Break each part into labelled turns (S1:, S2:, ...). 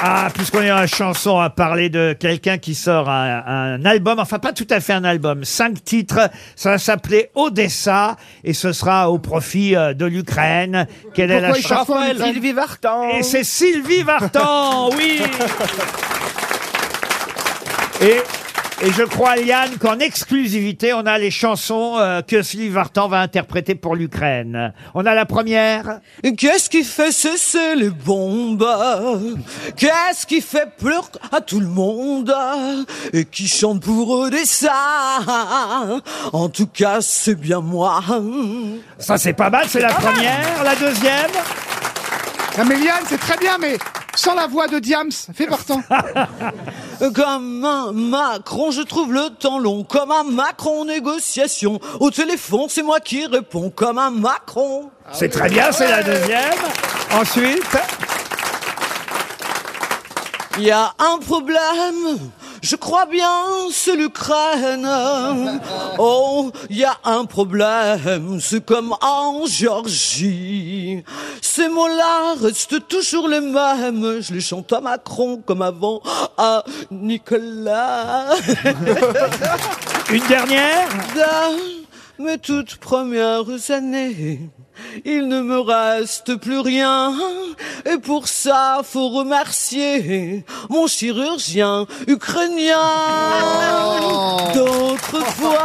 S1: Ah, puisqu'on est la chanson à parler de quelqu'un qui sort un, un album, enfin pas tout à fait un album, cinq titres, ça va s'appeler Odessa et ce sera au profit euh, de l'Ukraine. Quelle est la
S2: Pourquoi il
S1: chanson
S2: en
S3: Sylvie Vartan.
S1: Et c'est Sylvie Vartan, oui Et, et je crois, Liane, qu'en exclusivité, on a les chansons euh, que Sylvie Vartan va interpréter pour l'Ukraine. On a la première.
S3: Qu'est-ce qui fait cesser les bombes? Qu'est-ce qui fait pleurer à tout le monde? Et qui chante pour Odessa En tout cas, c'est bien moi.
S1: Ça, c'est pas mal, c'est la première. La deuxième.
S2: Non mais Liane, c'est très bien, mais sans la voix de Diams, fais partant.
S3: Comme un Macron, je trouve le temps long. Comme un Macron en négociation. Au téléphone, c'est moi qui réponds. Comme un Macron.
S1: C'est très bien, c'est la deuxième. Ensuite.
S3: Il y a un problème, je crois bien, c'est l'Ukraine. Oh, il y a un problème, c'est comme en Géorgie. Ces mots-là restent toujours les mêmes. Je les chante à Macron comme avant à Nicolas.
S1: Une dernière?
S3: Dans mes toutes premières années, il ne me reste plus rien. Et pour ça, faut remercier mon chirurgien ukrainien. D'autres fois,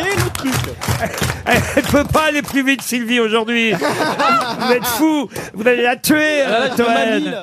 S3: la, la, la.
S1: Elle peut pas aller plus vite, Sylvie, aujourd'hui. Vous êtes fou. Vous allez la tuer, euh, Toen.